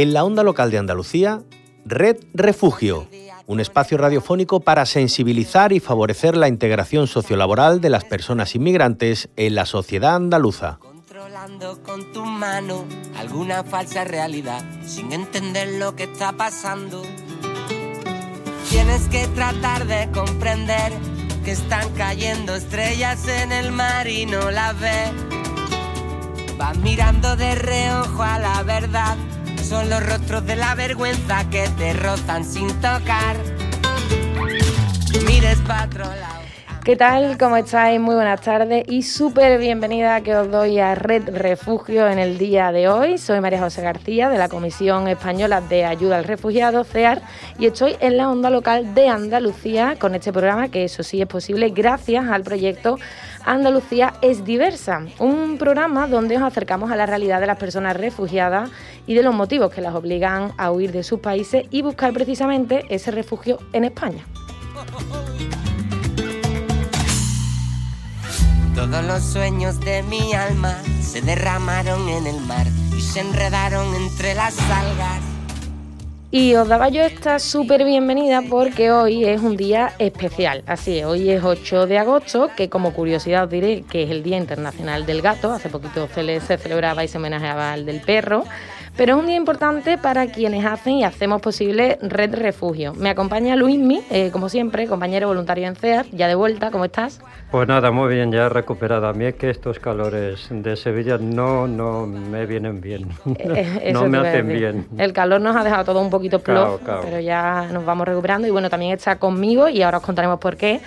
En la onda local de Andalucía, Red Refugio, un espacio radiofónico para sensibilizar y favorecer la integración sociolaboral de las personas inmigrantes en la sociedad andaluza. Controlando con tu mano alguna falsa realidad sin entender lo que está pasando. Tienes que tratar de comprender que están cayendo estrellas en el mar y no las ves. Vas mirando de reojo a la verdad. Son los rostros de la vergüenza que te rozan sin tocar. Mires lado. ¿Qué tal? ¿Cómo estáis? Muy buenas tardes y súper bienvenida que os doy a Red Refugio en el día de hoy. Soy María José García de la Comisión Española de Ayuda al Refugiado, CEAR, y estoy en la onda local de Andalucía con este programa que eso sí es posible gracias al proyecto Andalucía es diversa, un programa donde os acercamos a la realidad de las personas refugiadas y de los motivos que las obligan a huir de sus países y buscar precisamente ese refugio en España. Todos los sueños de mi alma se derramaron en el mar y se enredaron entre las algas. Y os daba yo esta súper bienvenida porque hoy es un día especial. Así es, hoy es 8 de agosto, que como curiosidad os diré que es el Día Internacional del Gato. Hace poquito se, celebraba y se homenajeaba al del perro. Pero es un día importante para quienes hacen y hacemos posible Red Refugio. Me acompaña Luismi, eh, como siempre, compañero voluntario en CEAR, ya de vuelta, ¿cómo estás? Pues nada, muy bien, ya recuperada. A mí es que estos calores de Sevilla no, no me vienen bien, Eh, no me hacen bien. El calor nos ha dejado todo un poquito plof, pero ya nos vamos recuperando. Y bueno, también está conmigo, y ahora os contaremos por qué,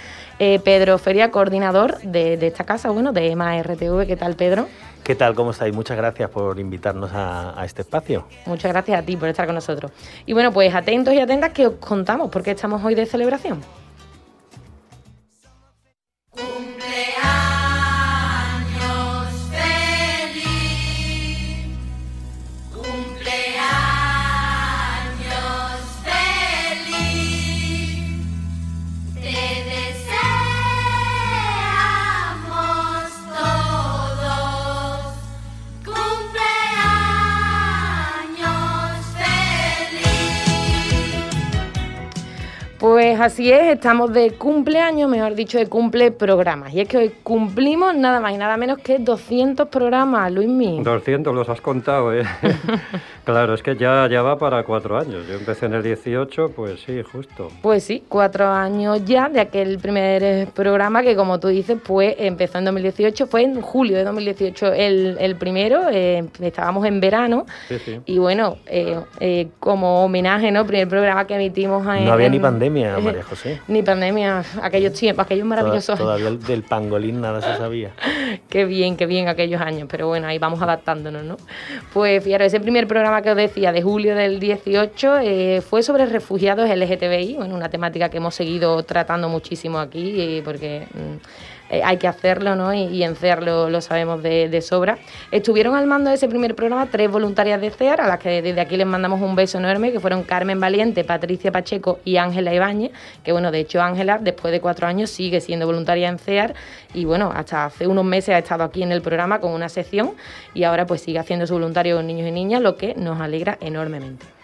eh, Pedro Feria, coordinador de, de esta casa, bueno, de EMA RTV. ¿Qué tal, Pedro? ¿Qué tal? ¿Cómo estáis? Muchas gracias por invitarnos a, a este espacio. Muchas gracias a ti por estar con nosotros. Y bueno, pues atentos y atentas que os contamos por qué estamos hoy de celebración. Pues así es, estamos de cumpleaños, mejor dicho, de cumple programas. Y es que hoy cumplimos nada más y nada menos que 200 programas, Luismi. 200 los has contado, ¿eh? claro, es que ya, ya va para cuatro años. Yo empecé en el 18, pues sí, justo. Pues sí, cuatro años ya de aquel primer eh, programa que, como tú dices, pues empezó en 2018, fue en julio de 2018 el, el primero, eh, estábamos en verano. Sí, sí. Y bueno, eh, eh, como homenaje, ¿no? Primer programa que emitimos en, No había ni en- pandemia, eh, María José. Ni pandemia, aquellos tiempos, aquellos maravillosos Toda- años. Todavía del pangolín nada se sabía. Qué bien, qué bien aquellos años, pero bueno, ahí vamos adaptándonos, ¿no? Pues fíjate, ese primer programa que os decía de julio del 18 eh, fue sobre refugiados LGTBI, bueno, una temática que hemos seguido tratando muchísimo aquí eh, porque mm, eh, hay que hacerlo, ¿no? Y, en CEAR lo, sabemos de, de sobra. Estuvieron al mando de ese primer programa tres voluntarias de CEAR, a las que desde aquí les mandamos un beso enorme, que fueron Carmen Valiente, Patricia Pacheco y Ángela Ibáñez, que bueno, de hecho Ángela después de cuatro años sigue siendo voluntaria en CEAR y bueno, hasta hace unos meses ha estado aquí en el programa con una sección y ahora pues sigue haciendo su voluntario con niños y niñas, lo que nos alegra enormemente.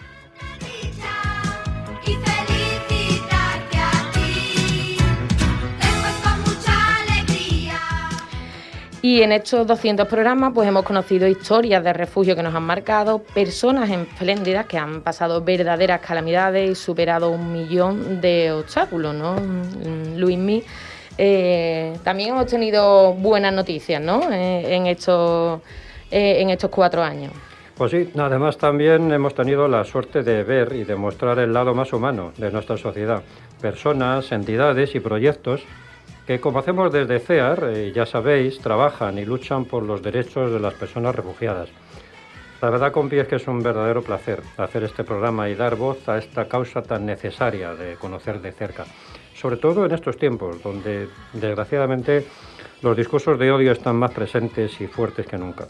Y en estos 200 programas pues hemos conocido historias de refugio que nos han marcado, personas espléndidas que han pasado verdaderas calamidades y superado un millón de obstáculos, ¿no? Mm, Luismi, eh, también hemos tenido buenas noticias, ¿no? Eh, en, estos, eh, en estos cuatro años. Pues sí, además también hemos tenido la suerte de ver y demostrar el lado más humano de nuestra sociedad. Personas, entidades y proyectos que, como hacemos desde CEAR, eh, ya sabéis, trabajan y luchan por los derechos de las personas refugiadas. La verdad, compi, es que es un verdadero placer hacer este programa y dar voz a esta causa tan necesaria de conocer de cerca. Sobre todo en estos tiempos, donde, desgraciadamente, los discursos de odio están más presentes y fuertes que nunca.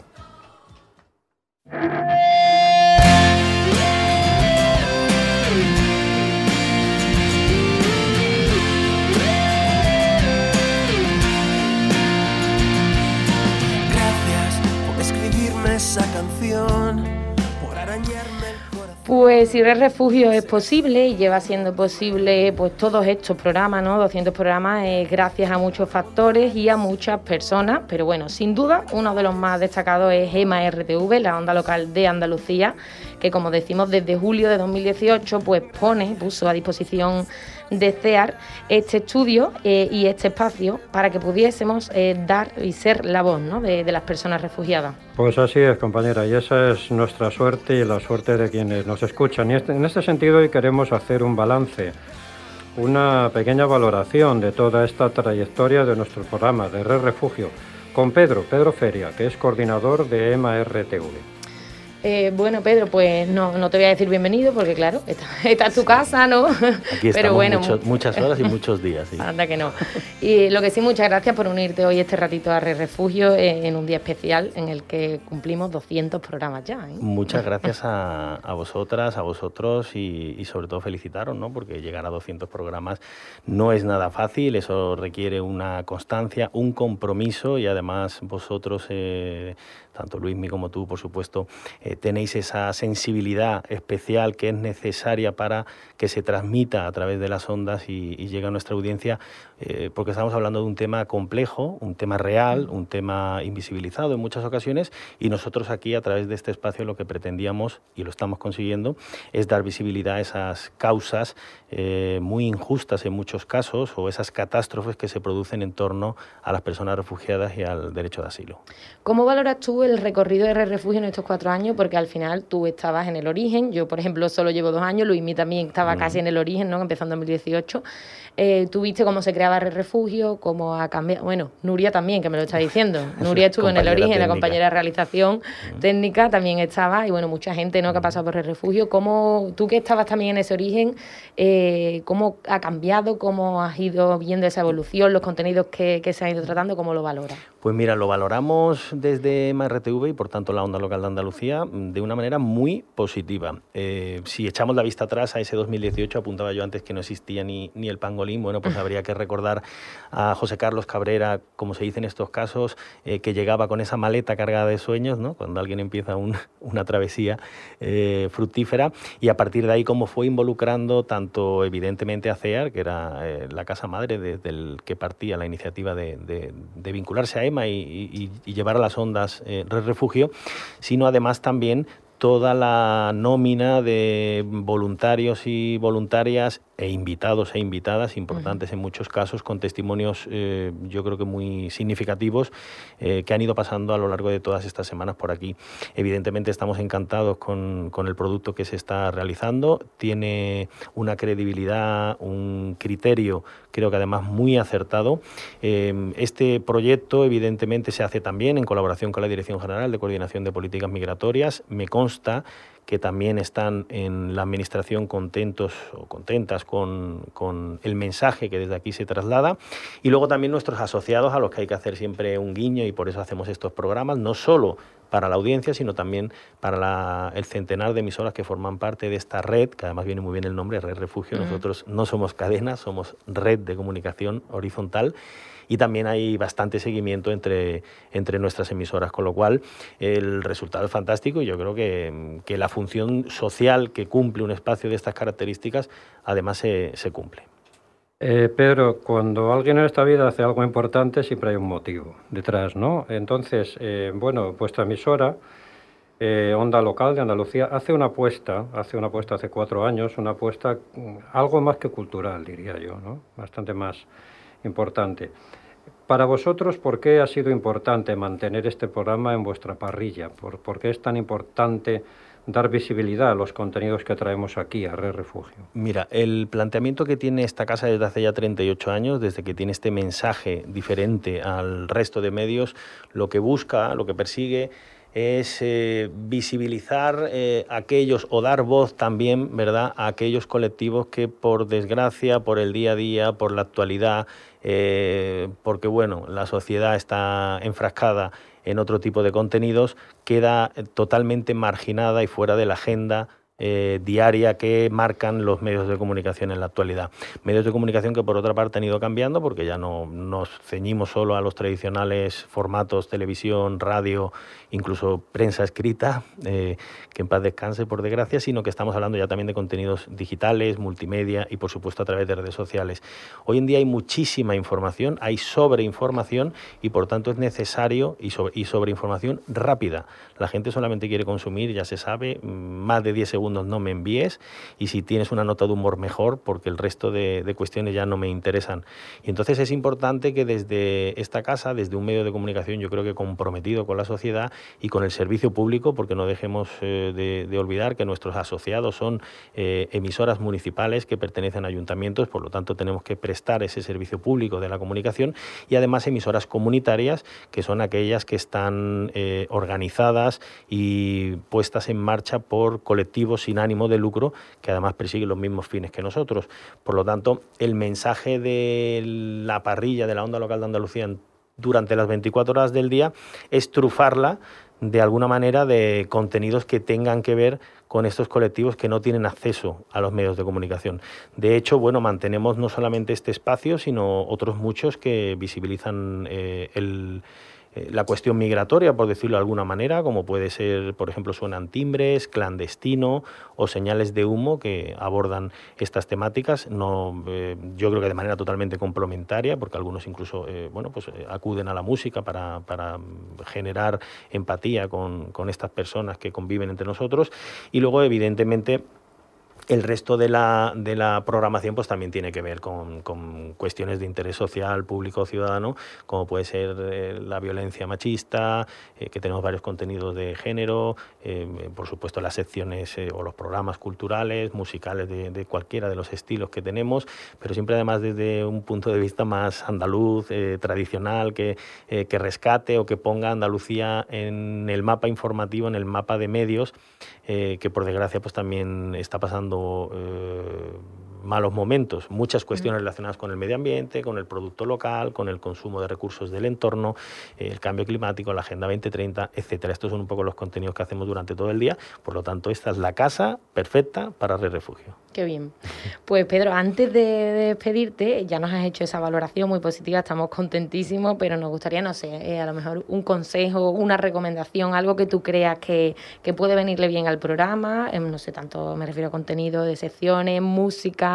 Pues si Red Refugio es posible y lleva siendo posible pues todos estos programas, ¿no? 200 programas, es gracias a muchos factores y a muchas personas, pero bueno, sin duda uno de los más destacados es EMA RTV, la onda local de Andalucía, que como decimos desde julio de 2018 pues pone, puso a disposición de CEAR este estudio eh, y este espacio para que pudiésemos eh, dar y ser la voz ¿no? de las personas refugiadas. Pues así es, compañera, y esa es nuestra suerte y la suerte de quienes nos escuchan. Y este- en este sentido hoy queremos hacer un balance, una pequeña valoración de toda esta trayectoria de nuestro programa de Red Refugio con Pedro, Pedro Feria, que es coordinador de EMA. Eh, bueno, Pedro, pues no, no te voy a decir bienvenido porque claro, esta, esta es tu casa, ¿no? Aquí estamos mucho- muchas horas y muchos días. sí. Anda que no. Y lo que sí, muchas gracias por unirte hoy este ratito a Red Refugio eh, en un día especial en el que cumplimos 200 programas ya. ¿eh? Muchas gracias a, a vosotras, a vosotros y, y sobre todo felicitaros, ¿no? porque llegar a 200 programas no es nada fácil, eso requiere una constancia, un compromiso y además vosotros, eh, tanto Luismi como tú, por supuesto, eh, tenéis esa sensibilidad especial que es necesaria para que se transmita a través de las ondas y, llegue a nuestra audiencia, eh, porque estamos hablando de un tema complejo, un tema real, un tema invisibilizado en muchas ocasiones y nosotros aquí a través de este espacio lo que pretendíamos, y lo estamos consiguiendo, es dar visibilidad a esas causas eh, muy injustas en muchos casos o esas catástrofes que se producen en torno a las personas refugiadas y al derecho de asilo. ¿Cómo valoras tú el recorrido de Refugio en estos cuatro años? Porque al final tú estabas en el origen, yo por ejemplo solo llevo dos años, Luismi también estaba Mm. casi en el origen, ¿no? empezó en 2018. Eh, tú viste cómo se creaba Red Refugio, cómo ha cambiado. Bueno, Nuria también, que me lo está diciendo. Nuria estuvo en el origen, la técnica. compañera de realización técnica también estaba, y bueno, mucha gente ¿no? que ha pasado por Red Refugio. ¿Cómo, tú que estabas también en ese origen, eh, cómo ha cambiado, cómo has ido viendo esa evolución, los contenidos que, que se han ido tratando, cómo lo valoras? Pues mira, lo valoramos desde MRTV y por tanto la Onda Local de Andalucía de una manera muy positiva. Eh, si echamos la vista atrás a ese 2018, apuntaba yo antes que no existía ni, ni el pangolín, bueno, pues habría que recordar a José Carlos Cabrera, como se dice en estos casos, eh, que llegaba con esa maleta cargada de sueños, ¿no? cuando alguien empieza un- una travesía eh, fructífera, y a partir de ahí cómo fue involucrando tanto evidentemente a CEAR, que era la casa madre desde el que partía la iniciativa de, de- de vincularse a EMA y, y- y llevar a las ondas Refugio, sino además también también toda la nómina de voluntarios y voluntarias e invitados e invitadas, importantes en muchos casos, con testimonios eh, yo creo que muy significativos eh, que han ido pasando a lo largo de todas estas semanas por aquí. Evidentemente estamos encantados con, con el producto que se está realizando, tiene una credibilidad, un criterio, creo que además muy acertado. Eh, este proyecto evidentemente se hace también en colaboración con la Dirección General de Coordinación de Políticas Migratorias. Me consta que también están en la Administración contentos o contentas con, con el mensaje que desde aquí se traslada. Y luego también nuestros asociados a los que hay que hacer siempre un guiño y por eso hacemos estos programas, no solo para la audiencia, sino también para la- el centenar de emisoras que forman parte de esta red, que además viene muy bien el nombre, Red Refugio. Nosotros no somos cadenas, somos red de comunicación horizontal y también hay bastante seguimiento entre, entre nuestras emisoras, con lo cual el resultado es fantástico y yo creo que, que la función social que cumple un espacio de estas características además se, se cumple. Eh, Pedro, cuando alguien en esta vida hace algo importante siempre hay un motivo detrás, ¿no? Entonces, eh, bueno, vuestra emisora, eh, Onda Local de Andalucía, hace una apuesta, hace una apuesta hace cuatro años, una apuesta mm, algo más que cultural, diría yo, ¿no? Bastante más importante. Para vosotros, ¿por qué ha sido importante mantener este programa en vuestra parrilla? ¿Por, qué es tan importante dar visibilidad a los contenidos que traemos aquí a Red Refugio? Mira, el planteamiento que tiene esta casa desde hace ya 38 años, desde que tiene este mensaje diferente al resto de medios, lo que busca, lo que persigue es eh, visibilizar eh, aquellos o dar voz también, ¿verdad?, a aquellos colectivos que por desgracia, por el día a día, por la actualidad, eh, porque bueno, la sociedad está enfrascada en otro tipo de contenidos, queda totalmente marginada y fuera de la agenda eh, diaria que marcan los medios de comunicación en la actualidad. Medios de comunicación que por otra parte han ido cambiando porque ya no nos ceñimos solo a los tradicionales formatos televisión, radio, incluso prensa escrita, eh, que en paz descanse por desgracia, sino que estamos hablando ya también de contenidos digitales, multimedia y por supuesto a través de redes sociales. Hoy en día hay muchísima información, hay sobreinformación y por tanto es necesario y, sobre, y sobreinformación rápida. La gente solamente quiere consumir, ya se sabe, más de 10 no me envíes y si tienes una nota de humor mejor porque el resto de, cuestiones ya no me interesan. Y entonces es importante que desde esta casa, desde un medio de comunicación yo creo que comprometido con la sociedad y con el servicio público, porque no dejemos eh, de, de, olvidar que nuestros asociados son eh, emisoras municipales que pertenecen a ayuntamientos, por lo tanto tenemos que prestar ese servicio público de la comunicación y además emisoras comunitarias que son aquellas que están eh, organizadas y puestas en marcha por colectivos sin ánimo de lucro que además persiguen los mismos fines que nosotros. Por lo tanto, el mensaje de la parrilla de la onda local de Andalucía durante las 24 horas del día es trufarla de alguna manera de contenidos que tengan que ver con estos colectivos que no tienen acceso a los medios de comunicación. De hecho, bueno, mantenemos no solamente este espacio, sino otros muchos que visibilizan eh, el la cuestión migratoria, por decirlo de alguna manera, como puede ser, por ejemplo, suenan timbres, clandestino o señales de humo que abordan estas temáticas. No, eh, yo creo que de manera totalmente complementaria, porque algunos incluso eh, bueno, pues, eh, acuden a la música para, para generar empatía con, con estas personas que conviven entre nosotros. Y luego, evidentemente, el resto de la, de la, programación pues también tiene que ver con, con, cuestiones de interés social, público, ciudadano, como puede ser eh, la violencia machista, eh, que tenemos varios contenidos de género, eh, por supuesto las secciones o los programas culturales, musicales de, cualquiera de los estilos que tenemos, pero siempre además desde un punto de vista más andaluz, tradicional, que, que rescate o que ponga Andalucía en el mapa informativo, en el mapa de medios, que por desgracia pues también está pasando eh, malos momentos, muchas cuestiones relacionadas con el medio ambiente, con el producto local, con el consumo de recursos del entorno, eh, el cambio climático, la Agenda 2030, etcétera. Estos son un poco los contenidos que hacemos durante todo el día, por lo tanto, esta es la casa perfecta para Refugio. Qué bien. Pues Pedro, antes de despedirte, ya nos has hecho esa valoración muy positiva, estamos contentísimos, pero nos gustaría, no sé, eh, a lo mejor un consejo, una recomendación, algo que tú creas que, que puede venirle bien al programa, eh, no sé, tanto me refiero a contenido de secciones, música,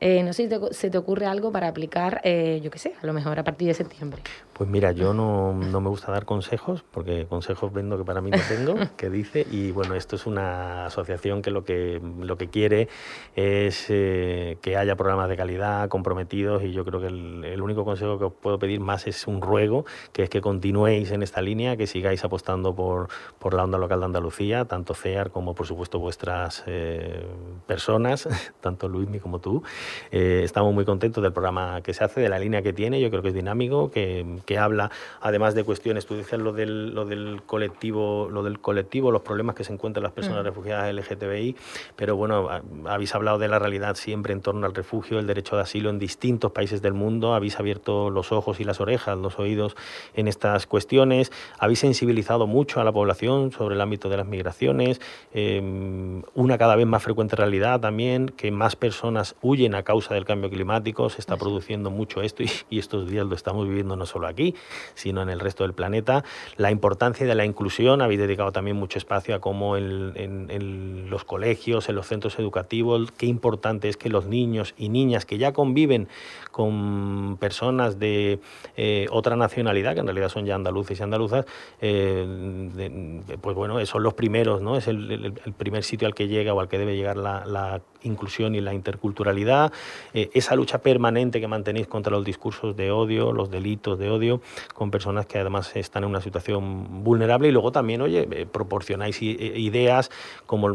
eh, no sé si te, se te ocurre algo para aplicar, eh, yo qué sé, a lo mejor a partir de septiembre. Pues mira, yo no, no, me gusta dar consejos, porque consejos vendo que para mí no tengo, que dice, y bueno, esto es una asociación que lo que, lo que quiere es eh, que haya programas de calidad comprometidos, y yo creo que el, el, único consejo que os puedo pedir más es un ruego, que es que continuéis en esta línea, que sigáis apostando por, por la onda local de Andalucía, tanto CEAR como por supuesto vuestras eh, personas, tanto Luismi como tú. Eh, estamos muy contentos del programa que se hace, de la línea que tiene, yo creo que es dinámico, que que habla además de cuestiones, tú dices lo del, lo del colectivo, lo del colectivo, los problemas que se encuentran las personas mm. refugiadas LGTBI, pero bueno, habéis hablado de la realidad siempre en torno al refugio, el derecho de asilo en distintos países del mundo, habéis abierto los ojos y las orejas, los oídos en estas cuestiones, habéis sensibilizado mucho a la población sobre el ámbito de las migraciones, eh, una cada vez más frecuente realidad también, que más personas huyen a causa del cambio climático, se está produciendo mucho esto y, y estos días lo estamos viviendo no solo aquí, aquí, sino en el resto del planeta. La importancia de la inclusión, habéis dedicado también mucho espacio a cómo en, en, los colegios, en los centros educativos, qué importante es que los niños y niñas que ya conviven con personas de eh, otra nacionalidad, que en realidad son ya andaluces y andaluzas, eh, pues bueno, son los primeros, ¿no? Es el, primer sitio al que llega o al que debe llegar la, la inclusión y la interculturalidad, eh, esa lucha permanente que mantenéis contra los discursos de odio, los delitos de odio, con personas que además están en una situación vulnerable y luego también, oye, eh, proporcionáis ideas, como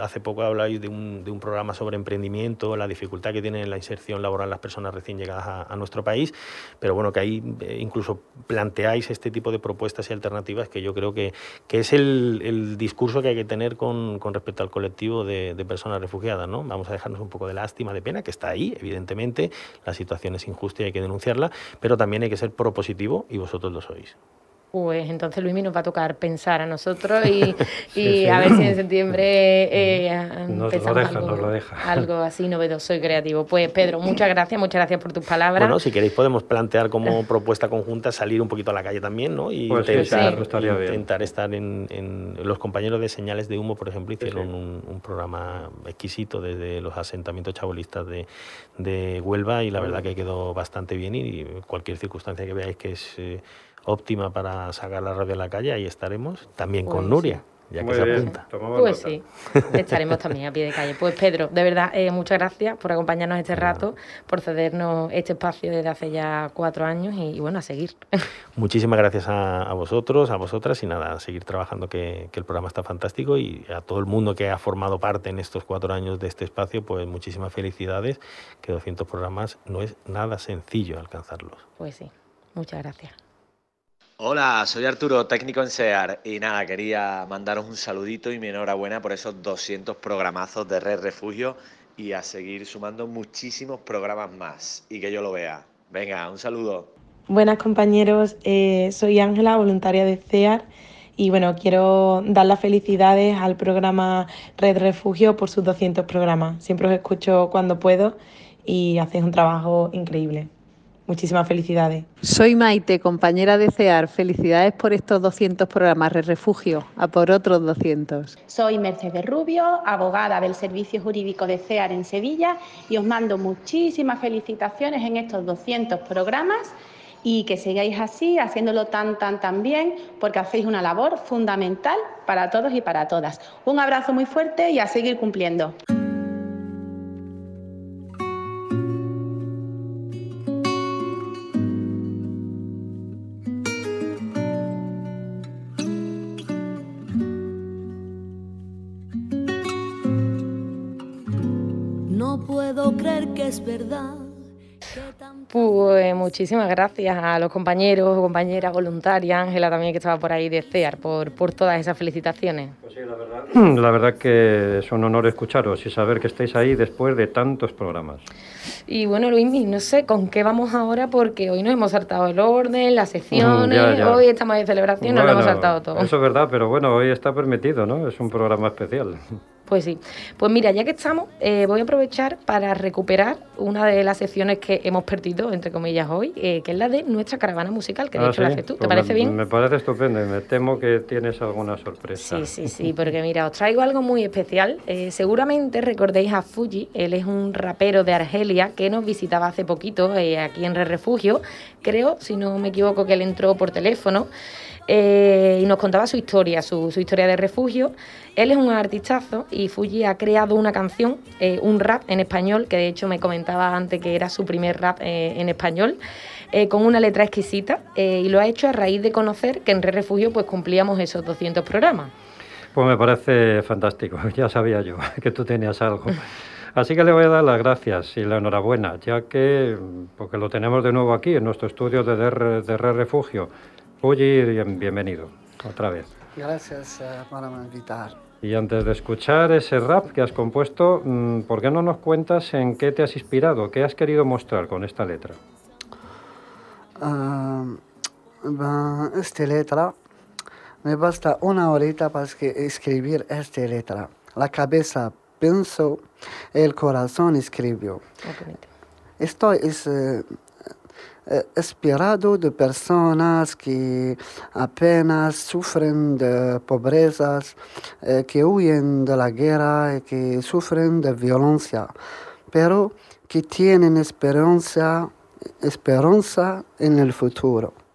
hace poco habláis de un, programa sobre emprendimiento, la dificultad que tienen en la inserción laboral las personas recién llegadas a, nuestro país, pero bueno, que ahí eh, incluso planteáis este tipo de propuestas y alternativas que yo creo que, que es el, discurso que hay que tener con, respecto al colectivo de personas refugiadas, ¿no? Vamos a dejarnos un poco de lástima, de pena, que está ahí, evidentemente, la situación es injusta y hay que denunciarla, pero también hay que ser propositivo y vosotros lo sois. Pues entonces Luismi nos va a tocar pensar a nosotros y, y a ver si en septiembre eh, Nos lo pensamos deja, algo, nos lo deja. algo así novedoso y creativo. Pues Pedro, muchas gracias, muchas gracias por tus palabras. Bueno, si queréis podemos plantear como propuesta conjunta salir un poquito a la calle también, ¿no? Y Pues intentar, sí, intentar estar en, en- Los compañeros de Señales de Humo, por ejemplo, hicieron sí. Un, un programa exquisito desde los asentamientos chabolistas de, de Huelva y la verdad que quedó bastante bien y cualquier circunstancia que veáis que es eh, óptima para sacar la radio a la calle, ahí estaremos. También Pues con sí. Nuria, ya que Muy se apunta. tomamos Pues nota. sí, estaremos también a pie de calle. Pues Pedro, de verdad, eh, muchas gracias por acompañarnos este rato, por cedernos este espacio desde hace ya cuatro años y, y bueno, a seguir. Muchísimas gracias a, a vosotros, a vosotras y nada, a seguir trabajando que, que el programa está fantástico y a todo el mundo que ha formado parte en estos cuatro años de este espacio, pues muchísimas felicidades, que 200 programas no es nada sencillo alcanzarlos. Pues sí, muchas gracias. Hola, soy Arturo, técnico en SEAR y nada, quería mandaros un saludito y mi enhorabuena por esos 200 programazos de Red Refugio y a seguir sumando muchísimos programas más y que yo lo vea. Venga, un saludo. Buenas compañeros, eh, soy Ángela, voluntaria de CEAR y bueno, quiero dar las felicidades al programa Red Refugio por sus 200 programas. Siempre os escucho cuando puedo y hacéis un trabajo increíble. Muchísimas felicidades. Soy Maite, compañera de CEAR. Felicidades por estos 200 programas de refugio. A por otros 200. Soy Mercedes Rubio, abogada del Servicio Jurídico de CEAR en Sevilla y os mando muchísimas felicitaciones en estos 200 programas y que sigáis así, haciéndolo tan, tan, tan bien, porque hacéis una labor fundamental para todos y para todas. Un abrazo muy fuerte y a seguir cumpliendo. Es verdad. Pues muchísimas gracias a los compañeros, compañeras voluntarias, Ángela también que estaba por ahí de CEAR, por, por todas esas felicitaciones. Pues sí, la verdad, la verdad que es un honor escucharos y saber que estáis ahí después de tantos programas. Y bueno, Luismi, no sé con qué vamos ahora porque hoy nos hemos saltado el orden, las secciones, Ya, ya. hoy estamos de celebración, nos lo hemos Bueno, saltado todo. Eso es verdad, pero bueno, hoy está permitido, ¿no? Es un programa especial. Pues sí. Pues mira, ya que estamos, eh, voy a aprovechar para recuperar una de las secciones que hemos perdido, entre comillas, hoy, eh, que es la de nuestra caravana musical, que de Ah, hecho la haces tú. ¿Te Pues parece me, bien? Me parece estupendo y me temo que tienes alguna sorpresa. Sí, sí, sí, porque mira, os traigo algo muy especial. Eh, seguramente recordéis a Fuji, él es un rapero de Argelia que nos visitaba hace poquito eh, aquí en Re Refugio. Creo, si no me equivoco, que él entró por teléfono eh, y nos contaba su historia, su, historia de refugio. Él es un artistazo y Fuji ha creado una canción, eh, un rap en español, que de hecho me comentaba antes que era su primer rap eh, en español, con una letra exquisita y lo ha hecho a raíz de conocer que en Re Refugio pues cumplíamos esos 200 programas. Pues me parece fantástico, ya sabía yo que tú tenías algo. Así que le voy a dar las gracias y la enhorabuena, ya que, porque lo tenemos de nuevo aquí en nuestro estudio de DR, de Re Refugio. Bien- bienvenido, otra vez. Gracias eh, por invitar. Y antes de escuchar ese rap que has compuesto, mm, ¿por qué no nos cuentas en qué te has inspirado? ¿Qué has querido mostrar con esta letra? Ah, ben, esta letra me basta una horita para escribir esta letra. La cabeza pensó, el corazón escribió. Estoy es, eh, inspirado de personas que apenas sufren de pobrezas, eh, que huyen de la guerra y que sufren de violencia, pero que tienen esperanza, esperanza en el futuro.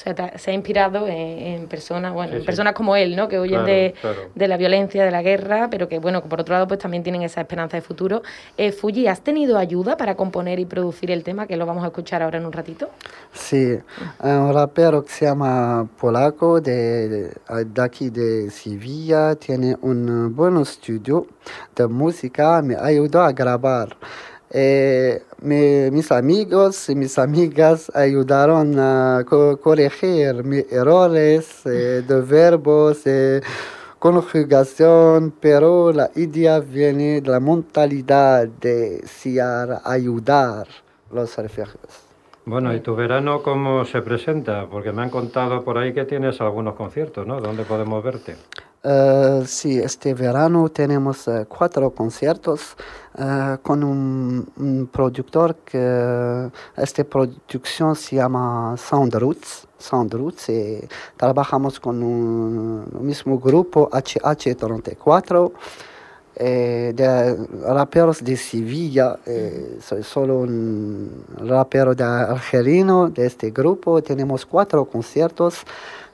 O sea, te- se ha inspirado en, en personas, bueno, Sí, en sí. personas como él, ¿no? Que huyen Claro, de, claro. de la violencia, de la guerra, pero que, bueno, que por otro lado, pues también tienen esa esperanza de futuro. Eh, Fuji, ¿has tenido ayuda para componer y producir el tema, que lo vamos a escuchar ahora en un ratito? Sí, un rapero que se llama Polaco de, de, de aquí de Sevilla, tiene un buen estudio de música, me ayudó a grabar. Eh, mi- mis amigos y mis amigas ayudaron a co- corregir mis errores eh, de verbos, eh, conjugación, pero la idea viene de la mentalidad de siar, ayudar los refugiados. Bueno, ¿y tu verano cómo se presenta? Porque me han contado por ahí que tienes algunos conciertos, ¿no? ¿Dónde podemos verte? Eh, sí, este verano tenemos eh, cuatro conciertos eh, con un, un productor que esta producción se llama Sound Roots. Sound Roots y trabajamos con un, un mismo grupo HH34 eh, de raperos de Sevilla. eh, soy solo un rapero de argelino de este grupo. Tenemos cuatro conciertos.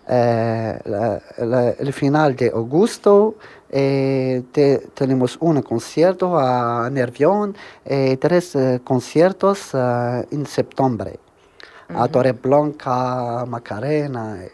Eh, la- la- el final de agosto eh, te- tenemos un concierto a Nervión, eh, tres eh, conciertos eh, en septiembre. A Ujú. Torreblanca, Macarena. eh.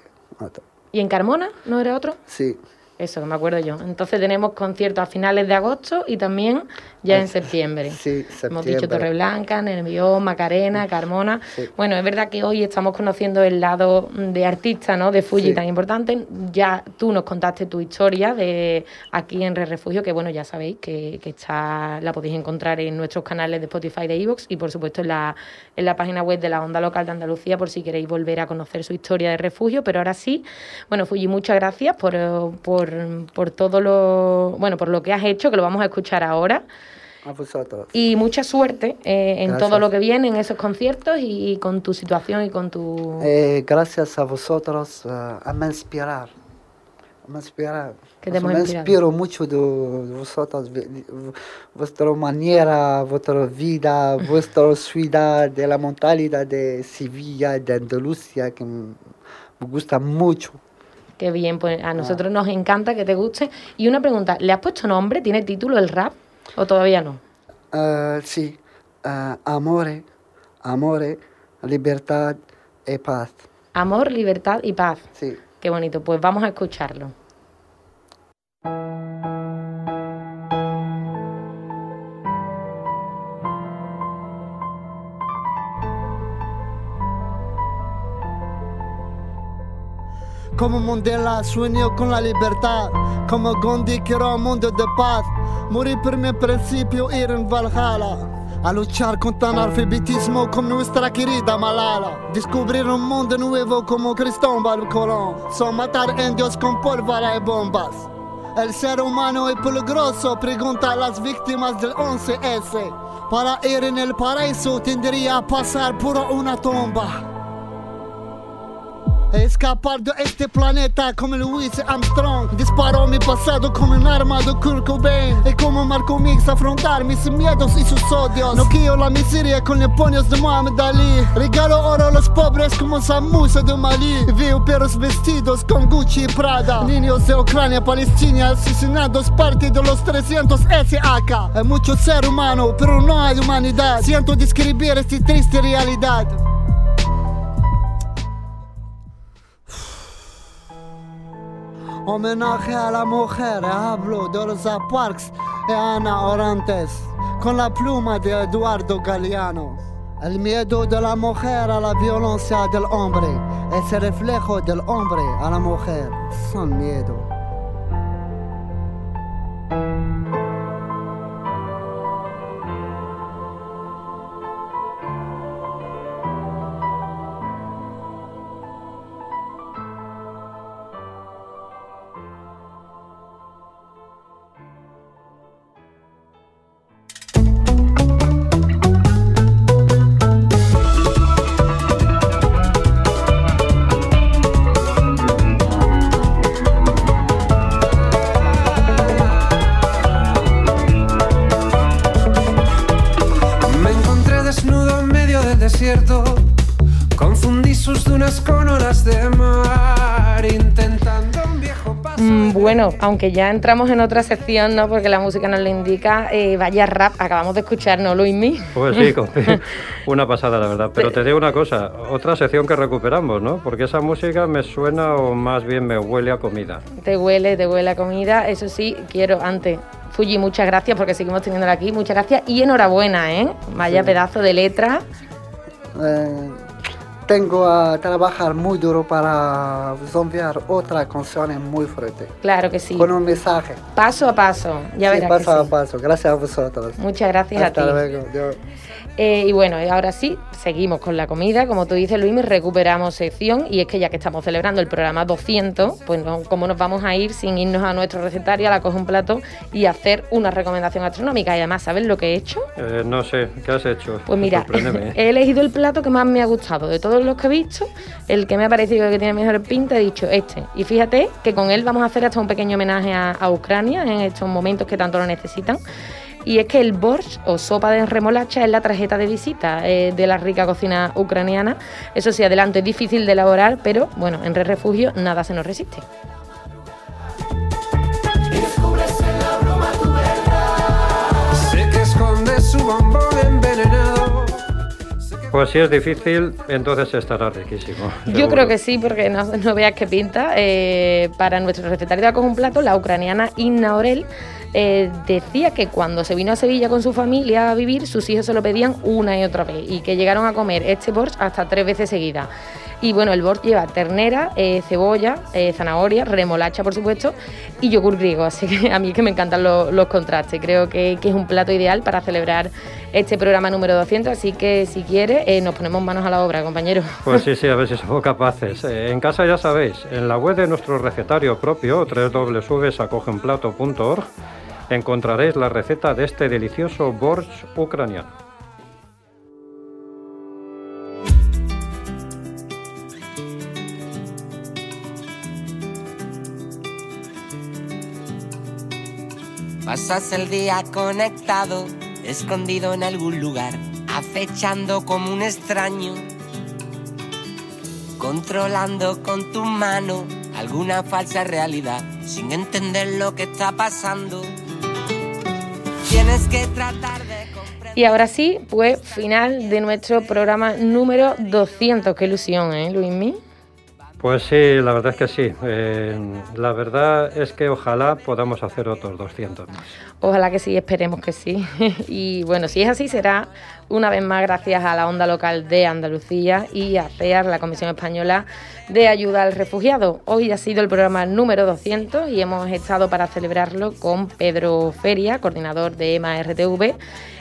¿Y en Carmona no era otro? Sí. Eso, que me acuerdo yo. Entonces tenemos conciertos a finales de agosto y también ya en septiembre. Sí, Hemos dicho septiembre. Torreblanca, Nervión, Macarena, Carmona. Sí. Bueno, es verdad que hoy estamos conociendo el lado de artista, ¿no? De Fuji Sí. tan importante. Ya tú nos contaste tu historia de aquí en Re Refugio, que bueno, ya sabéis que, que está, la podéis encontrar en nuestros canales de Spotify de Evox y por supuesto en la, en la página web de la Onda Local de Andalucía por si queréis volver a conocer su historia de refugio. Pero ahora sí, bueno, Fuji, muchas gracias por, eh, por, por todo lo, bueno, por lo que has hecho, que lo vamos a escuchar ahora. A vosotros. Y mucha suerte eh, en Gracias. todo lo que viene, en esos conciertos y, con tu situación y con tu... Eh, gracias a vosotros, eh, a me inspirar. A me inspirar. Que te me inspiro mucho de, de vosotros, de- vuestra manera, vuestra vida, vuestra ciudad, de la mentalidad de Sevilla, de Andalucía, que me gusta mucho. Qué bien, pues a nosotros nos encanta que te guste. Y una pregunta, ¿le has puesto nombre? ¿Tiene título el rap o todavía no? Eh, sí, eh, amore, amore, libertad y paz. Amor, libertad y paz. Sí. Qué bonito, pues vamos a escucharlo. Como Mandela sueño con la libertad, como Gandhi quiero un mundo de paz, morir por mi principio, ir en Valhalla. A luchar contra el analfabetismo como nuestra querida Malala. Descubrir un mundo nuevo como Cristóbal Colón. Son matar indios con pólvora y bombas. El ser humano es peligroso, pregunta a las víctimas del 11S. Para ir en el paraíso tendría a pasar por una tumba. Escapar de este planeta como Louis Armstrong. Disparó mi pasado como un arma de Kurt Cobain. Y como Marco Mix afrontar mis miedos y sus odios. No quiero la miseria con puños de Muhammad Ali. Regalo oro a los pobres como Samusa de Malí Veo perros vestidos con Gucci y Prada. Niños de Ucrania, Palestina asesinados parte de los 300 SAK Hay mucho ser humano pero no hay humanidad. Siento describir esta triste realidad Homenaje a la mujer, hablo de Rosa Parks y Ana Orantes, con la pluma de Eduardo Galeano. El miedo de la mujer a la violencia del hombre, ese reflejo del hombre a la mujer, son miedo. Aunque ya entramos en otra sección, ¿no? Porque la música nos lo indica, eh, vaya rap, acabamos de escuchar, ¿no, Luismi? Pues sí, con- una pasada, la verdad. Pero te digo una cosa, otra sección que recuperamos, ¿no? Porque esa música me suena o más bien me huele a comida. Te huele, te huele a comida. Eso sí, quiero antes. Fuji, muchas gracias porque seguimos teniéndola aquí. Muchas gracias y enhorabuena, ¿eh? Vaya Sí. pedazo de letra. Eh, tengo a trabajar muy duro para enviar otra canción muy fuerte. Claro que sí. Con un mensaje. Paso a paso, ya Sí, verás paso que a sí. paso. Gracias a vosotros. Muchas gracias Hasta a ti. luego. Eh, y bueno, ahora sí, seguimos con la comida. Como tú dices, Luis, recuperamos sección. Y es que ya que estamos celebrando el programa 200, pues no, ¿cómo nos vamos a ir sin irnos a nuestro recetario, a la coge un plato y hacer una recomendación gastronómica? Y además, ¿sabes lo que he hecho? Eh, no sé, ¿qué has hecho? Pues mira, Sorpréndeme. he elegido el plato que más me ha gustado de todos los que he visto, el que me ha parecido que tiene mejor pinta, he dicho este. Y fíjate que con él vamos a hacer hasta un pequeño homenaje a, a Ucrania en estos momentos que tanto lo necesitan. Y es que el borscht o sopa de remolacha es la tarjeta de visita eh, de la rica cocina ucraniana. Eso sí, adelanto, es difícil de elaborar, pero bueno, en Red Refugio nada se nos resiste. Pues si es difícil, entonces estará riquísimo. Yo creo que sí, porque no, no veas qué pinta. Eh, para nuestro recetario de un plato, la ucraniana Inna Orel eh, decía que cuando se vino a Sevilla con su familia a vivir, sus hijos se lo pedían una y otra vez y que llegaron a comer este borscht hasta tres veces seguidas. Y bueno, el borscht lleva ternera, eh, cebolla, eh, zanahoria, remolacha, por supuesto, y yogur griego. Así que a mí es que me encantan lo- los contrastes. Creo que, que es un plato ideal para celebrar este programa número 200. Así que si quiere, eh, nos ponemos manos a la obra, compañero. Pues sí, sí, a ver si somos capaces. En casa ya sabéis, en la web de nuestro recetario propio, www.acogeunplato.org, encontraréis la receta de este delicioso borscht ucraniano. Pasas el día conectado, escondido en algún lugar, acechando como un extraño, controlando con tu mano alguna falsa realidad, sin entender lo que está pasando. Tienes que tratar de... Y ahora sí, pues final de nuestro programa número 200. Qué ilusión, ¿eh, Luismi? Pues sí, la verdad es que sí. Eh, la verdad es que ojalá podamos hacer otros 200 más. Ojalá que sí, esperemos que sí. Y bueno, si es así, será una vez más gracias a la onda local de Andalucía y a CEAR, la Comisión Española de Ayuda al Refugiado. Hoy ha sido el programa número 200 y hemos estado para celebrarlo con Pedro Feria, coordinador de EMA RTV,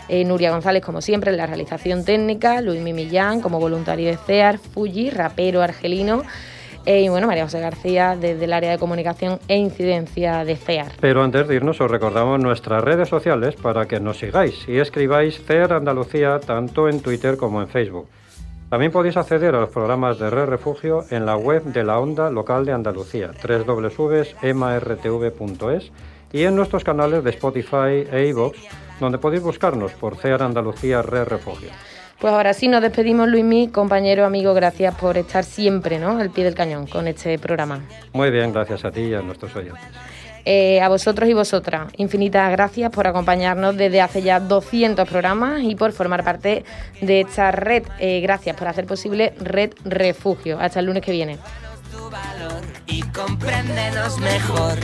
eh, Nuria González, como siempre, en la realización técnica, Luis Millán, como voluntario de CEAR, Fuji, rapero argelino. Eh, y bueno, María José García desde el área de comunicación e incidencia de CEAR. Pero antes de irnos os recordamos nuestras redes sociales para que nos sigáis y escribáis CER Andalucía tanto en Twitter como en Facebook. También podéis acceder a los programas de Red Refugio en la web de la Onda Local de Andalucía, www.emartv.es y en nuestros canales de Spotify e iVoox, donde podéis buscarnos por CER Andalucía Red Refugio. Pues ahora sí nos despedimos, Luismi, compañero, amigo, gracias por estar siempre ¿no? al pie del cañón con este programa. Muy bien, gracias a ti y a nuestros oyentes. Eh, a vosotros y vosotras, infinitas gracias por acompañarnos desde hace ya 200 programas y por formar parte de esta red. Eh, gracias por hacer posible Red Refugio. Hasta el lunes que viene. y compréndenos mejor.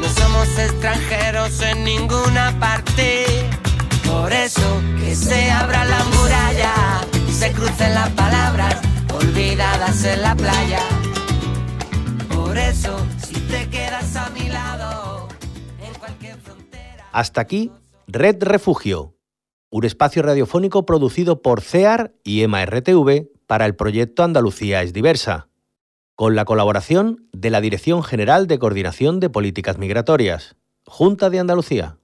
No somos extranjeros en ninguna parte. Por eso que se abra la muralla, se crucen las palabras olvidadas en la playa. Por eso, si te quedas a mi lado, en cualquier Hasta aquí, Red Refugio, un espacio radiofónico producido por CEAR y EMA RTV para el proyecto Andalucía es diversa, con la colaboración de la Dirección General de Coordinación de Políticas Migratorias, Junta de Andalucía.